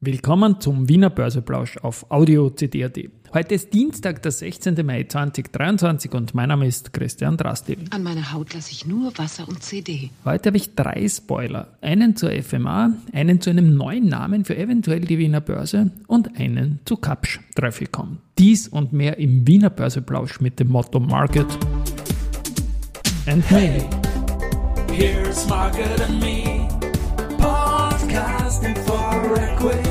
Willkommen zum Wiener Börseplausch auf Audio CD.at. Heute ist Dienstag, der 16. Mai 2023 und mein Name ist Christian Drastil. An meiner Haut lasse ich nur Wasser und CD. Heute habe ich drei Spoiler. Einen zur FMA, einen zu einem neuen Namen für eventuell die Wiener Börse und einen zu Kapsch Trafficom. Dies und mehr im Wiener Börseplausch mit dem Motto Market and Me. Here's Market and Me. Podcasting for Equity.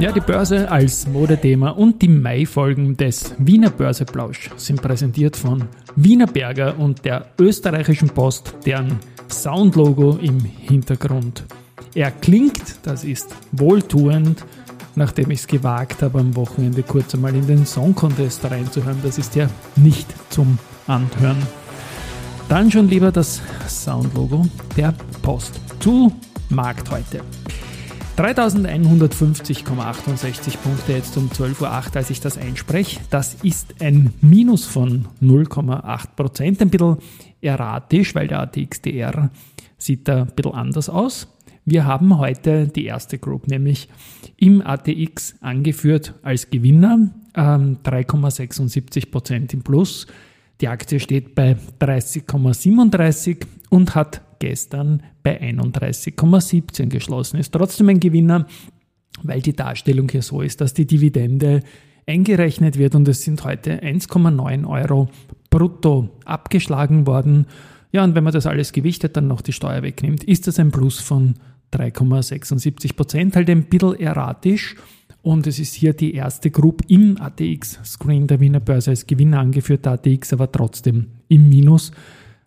Ja, die Börse als Modethema und die Mai-Folgen des Wiener Börseplausch sind präsentiert von Wiener Berger und der österreichischen Post, deren Soundlogo im Hintergrund. Er klingt, das ist wohltuend, nachdem ich es gewagt habe, am Wochenende kurz einmal in den Song Contest reinzuhören. Das ist ja nicht zum Anhören. Dann schon lieber das Soundlogo der Post. Zu Markt heute. 3150,68 Punkte jetzt um 12.08 Uhr, als ich das einspreche. Das ist ein Minus von 0,8 Prozent. Ein bisschen erratisch, weil der ATXDR sieht da ein bisschen anders aus. Wir haben heute die erste Group, nämlich im ATX angeführt als Gewinner, ähm, 3,76 Prozent im Plus. Die Aktie steht bei 30,37 und hat gestern bei 31,17 geschlossen. Ist trotzdem ein Gewinner, weil die Darstellung hier so ist, dass die Dividende eingerechnet wird und es sind heute 1,9 Euro brutto abgeschlagen worden. Ja, und wenn man das alles gewichtet, dann noch die Steuer wegnimmt, ist das ein Plus von 3,76 Prozent, halt ein bisschen erratisch. Und es ist hier die erste Group im ATX-Screen der Wiener Börse als Gewinner angeführt, der ATX aber trotzdem im Minus,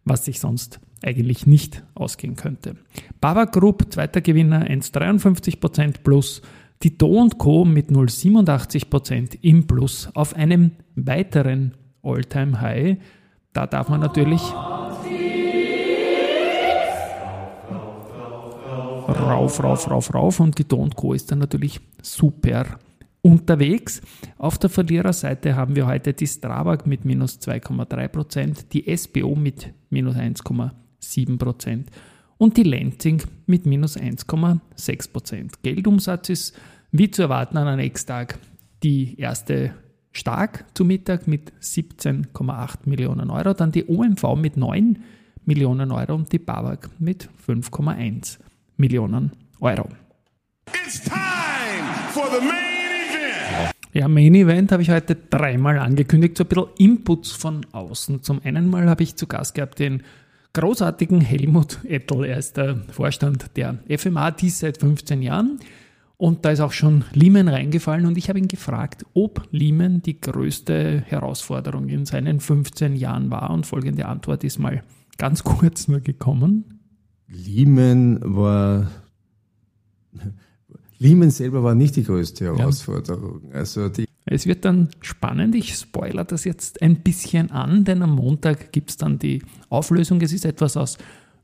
was sich sonst eigentlich nicht ausgehen könnte. Bava Group, zweiter Gewinner, 1,53% plus. Tito Co. mit 0,87% im Plus auf einem weiteren All-Time-High. Da darf man natürlich rauf, rauf, rauf, rauf und Tito Co. ist dann natürlich super unterwegs. Auf der Verliererseite haben wir heute die Strabag mit minus 2,3%, die SBO mit minus 1,7%. 7% und die Lenzing mit minus 1,6%. Geldumsatz ist wie zu erwarten an einem Ex-Tag die erste stark zu Mittag mit 17,8 Millionen Euro, dann die OMV mit 9 Millionen Euro und die BAWAG mit 5,1 Millionen Euro. It's time for the main event. Ja, Main Event habe ich heute dreimal angekündigt, so ein bisschen Inputs von außen. Zum einen mal habe ich zu Gast gehabt den großartigen Helmut Ettel. Er ist der Vorstand der FMA, dies seit 15 Jahren. Und da ist auch schon Lehman reingefallen und ich habe ihn gefragt, ob Lehman die größte Herausforderung in seinen 15 Jahren war. Und folgende Antwort ist mal ganz kurz nur gekommen. Lehman war Lehman selber war nicht die größte Herausforderung. Ja. Also die es wird dann spannend. Ich spoilere das jetzt ein bisschen an, denn am Montag gibt es dann die Auflösung. Es ist etwas aus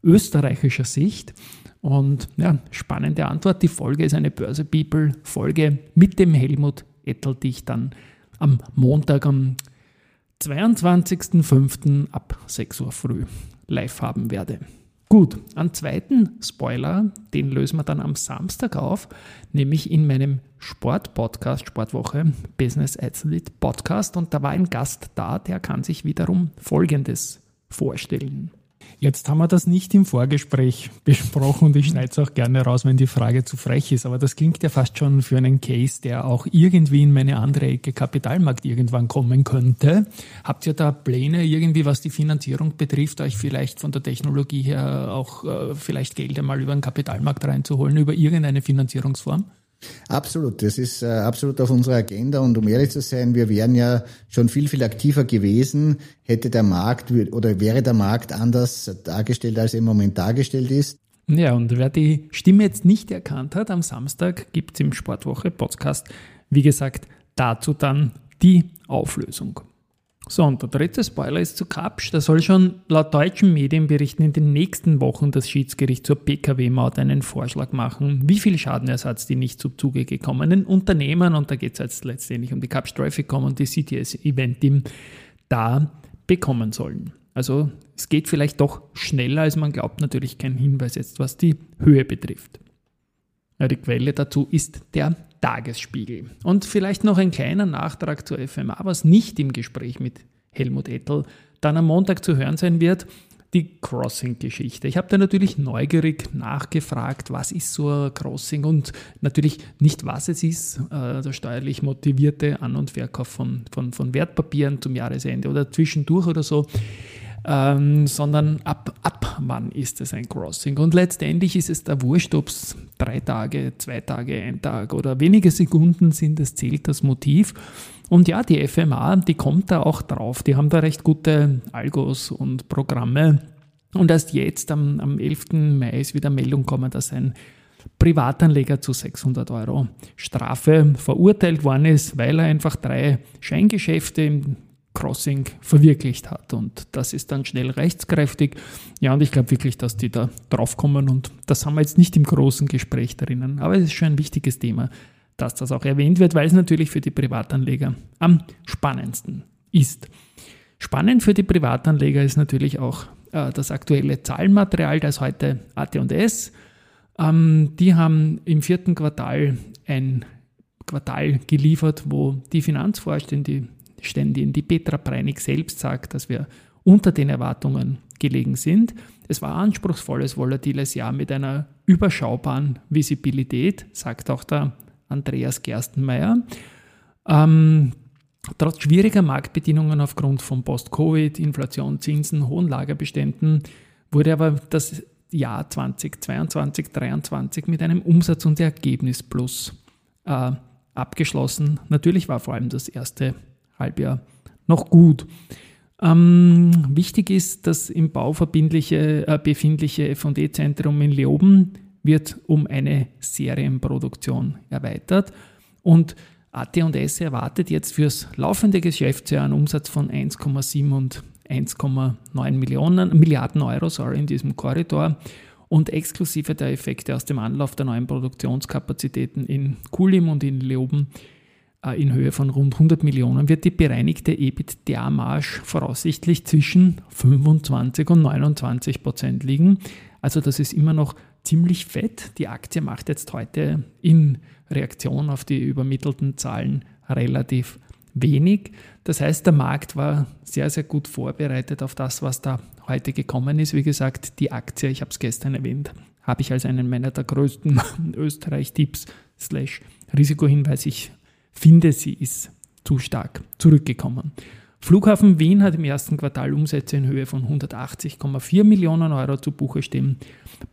österreichischer Sicht. Und ja, spannende Antwort. Die Folge ist eine Börse People Folge mit dem Helmut Ettel, die ich dann am Montag am 22.05. ab 6 Uhr früh live haben werde. Gut, einen zweiten Spoiler, den lösen wir dann am Samstag auf, nämlich in meinem Sport-Podcast, Sportwoche, Business Athlete Podcast. Und da war ein Gast da, der kann sich wiederum Folgendes vorstellen. Jetzt haben wir das nicht im Vorgespräch besprochen und ich schneide es auch gerne raus, wenn die Frage zu frech ist. Aber das klingt ja fast schon für einen Case, der auch irgendwie in meine andere Ecke Kapitalmarkt irgendwann kommen könnte. Habt ihr da Pläne irgendwie, was die Finanzierung betrifft, euch vielleicht von der Technologie her auch äh, vielleicht Geld einmal über den Kapitalmarkt reinzuholen, über irgendeine Finanzierungsform? Absolut, das ist äh, absolut auf unserer Agenda und um ehrlich zu sein, wir wären ja schon viel, viel aktiver gewesen, hätte der Markt oder wäre der Markt anders dargestellt, als er im Moment dargestellt ist. Ja, und wer die Stimme jetzt nicht erkannt hat, am Samstag gibt es im Sportwoche Podcast, wie gesagt, dazu dann die Auflösung. So, und der dritte Spoiler ist zu Kapsch. Da soll schon laut deutschen Medienberichten in den nächsten Wochen das Schiedsgericht zur PKW-Maut einen Vorschlag machen, wie viel Schadenersatz die nicht zu Zuge gekommenen Unternehmen, und da geht es jetzt letztendlich um die Kapsch Traffic Com und die CTS Event Team, da bekommen sollen. Also es geht vielleicht doch schneller, als man glaubt. Natürlich kein Hinweis jetzt, was die Höhe betrifft. Ja, die Quelle dazu ist der Tagesspiegel. Und vielleicht noch ein kleiner Nachtrag zur FMA, was nicht im Gespräch mit Helmut Ettel dann am Montag zu hören sein wird die Crossing-Geschichte. Ich habe da natürlich neugierig nachgefragt, was ist so ein Crossing und natürlich nicht, was es ist, äh, der steuerlich motivierte An- und Verkauf von, von, von Wertpapieren zum Jahresende oder zwischendurch oder so. Ähm, sondern ab, ab wann ist es ein Crossing. Und letztendlich ist es da wurscht, ob es drei Tage, zwei Tage, ein Tag oder wenige Sekunden sind, es zählt das Motiv. Und ja, die FMA, die kommt da auch drauf. Die haben da recht gute Algos und Programme. Und erst jetzt, am, am 11. Mai, ist wieder Meldung gekommen, dass ein Privatanleger zu 600 Euro Strafe verurteilt worden ist, weil er einfach drei Scheingeschäfte im Crossing verwirklicht hat. Und das ist dann schnell rechtskräftig. Ja, und ich glaube wirklich, dass die da draufkommen. Und das haben wir jetzt nicht im großen Gespräch drinnen. Aber es ist schon ein wichtiges Thema, dass das auch erwähnt wird, weil es natürlich für die Privatanleger am spannendsten ist. Spannend für die Privatanleger ist natürlich auch äh, das aktuelle Zahlenmaterial, das heute AT&S. Ähm, die haben im vierten Quartal ein Quartal geliefert, wo die Finanzvorstände, die Petra Preinig selbst sagt, dass wir unter den Erwartungen gelegen sind. Es war ein anspruchsvolles, volatiles Jahr mit einer überschaubaren Visibilität, sagt auch der Andreas Gerstenmeier. Ähm, trotz schwieriger Marktbedingungen aufgrund von Post-Covid, Inflation, Zinsen, hohen Lagerbeständen wurde aber das Jahr 2022, 2023 mit einem Umsatz- und Ergebnisplus äh, abgeschlossen. Natürlich war vor allem das erste Halbjahr noch gut. Ähm, wichtig ist, dass im Bau äh, befindliche F&E-Zentrum in Leoben wird um eine Serienproduktion erweitert. Und AT&S erwartet jetzt fürs laufende Geschäftsjahr einen Umsatz von 1,7 und 1,9 Millionen, Milliarden Euro sorry, in diesem Korridor. Und exklusive der Effekte aus dem Anlauf der neuen Produktionskapazitäten in Kulim und in Leoben in Höhe von rund 100 Millionen wird die bereinigte EBITDA-Marge voraussichtlich zwischen 25 und 29 Prozent liegen. Also das ist immer noch ziemlich fett. Die Aktie macht jetzt heute in Reaktion auf die übermittelten Zahlen relativ wenig. Das heißt, der Markt war sehr, sehr gut vorbereitet auf das, was da heute gekommen ist. Wie gesagt, die Aktie, ich habe es gestern erwähnt, habe ich als einen meiner der größten Österreich-Tipps slash Risikohinweis. Ich finde, sie ist zu stark zurückgekommen. Flughafen Wien hat im ersten Quartal Umsätze in Höhe von 180,4 Millionen Euro zu Buche stehen,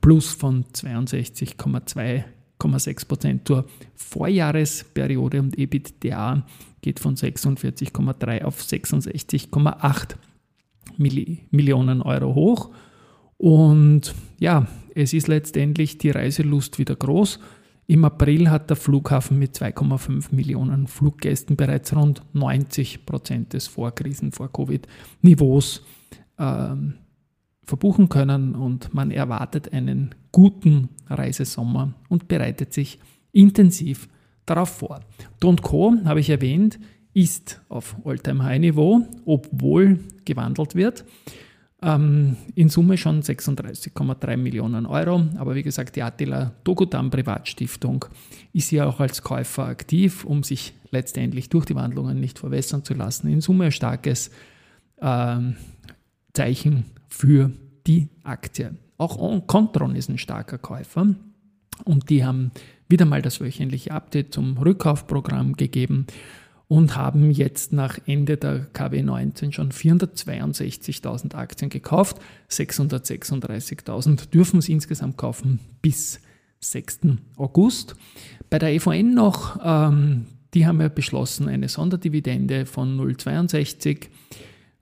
plus von 62,2,6 Prozent zur Vorjahresperiode und EBITDA geht von 46,3 auf 66,8 Millionen Euro hoch. Und ja, es ist letztendlich die Reiselust wieder groß. Im April hat der Flughafen mit 2,5 Millionen Fluggästen bereits rund 90 Prozent des Vorkrisen, Vor-Covid-Niveaus ähm, verbuchen können und man erwartet einen guten Reisesommer und bereitet sich intensiv darauf vor. Don Co, habe ich erwähnt, ist auf All-Time-High-Niveau, obwohl gewandelt wird. Ähm, in Summe schon 36,3 Millionen Euro. Aber wie gesagt, die Attila Dogutam Privatstiftung ist hier auch als Käufer aktiv, um sich letztendlich durch die Wandlungen nicht verwässern zu lassen. In Summe ein starkes ähm, Zeichen für die Aktie. Auch Contron ist ein starker Käufer und die haben wieder mal das wöchentliche Update zum Rückkaufprogramm gegeben und haben jetzt nach Ende der KW19 schon 462.000 Aktien gekauft. 636.000 dürfen es insgesamt kaufen bis 6. August. Bei der EVN noch, ähm, die haben ja beschlossen, eine Sonderdividende von 0,62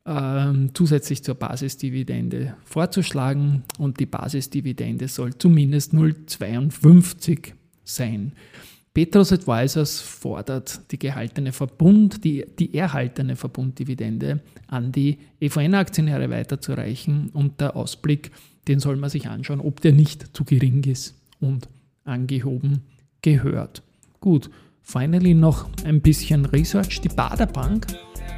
ähm, zusätzlich zur Basisdividende vorzuschlagen und die Basisdividende soll zumindest 0,52 sein. Petrus Advisors fordert die gehaltene Verbund, die, die erhaltene Verbunddividende an die EVN-Aktionäre weiterzureichen und der Ausblick, den soll man sich anschauen, ob der nicht zu gering ist und angehoben gehört. Gut, finally noch ein bisschen Research. Die Baderbank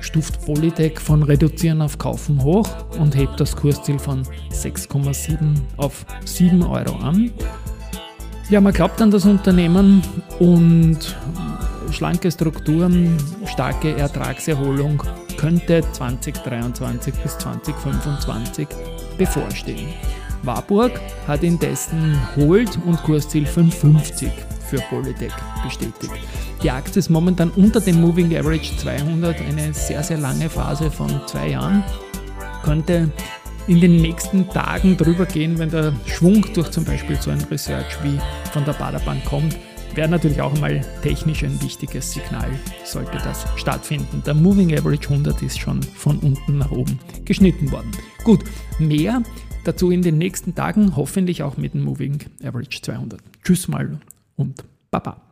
stuft Polytech von Reduzieren auf Kaufen hoch und hebt das Kursziel von 6,7 auf 7 Euro an. Ja, man glaubt an das Unternehmen und schlanke Strukturen, starke Ertragserholung könnte 2023 bis 2025 bevorstehen. Warburg hat indessen Hold und Kursziel 550 für Polytech bestätigt. Die Aktie ist momentan unter dem Moving Average 200, eine sehr, sehr lange Phase von zwei Jahren. Könnte in den nächsten Tagen drüber gehen, wenn der Schwung durch zum Beispiel so ein Research wie von der Baderbank kommt. Wäre natürlich auch mal technisch ein wichtiges Signal, sollte das stattfinden. Der Moving Average 100 ist schon von unten nach oben geschnitten worden. Gut, mehr dazu in den nächsten Tagen, hoffentlich auch mit dem Moving Average 200. Tschüss mal und Baba.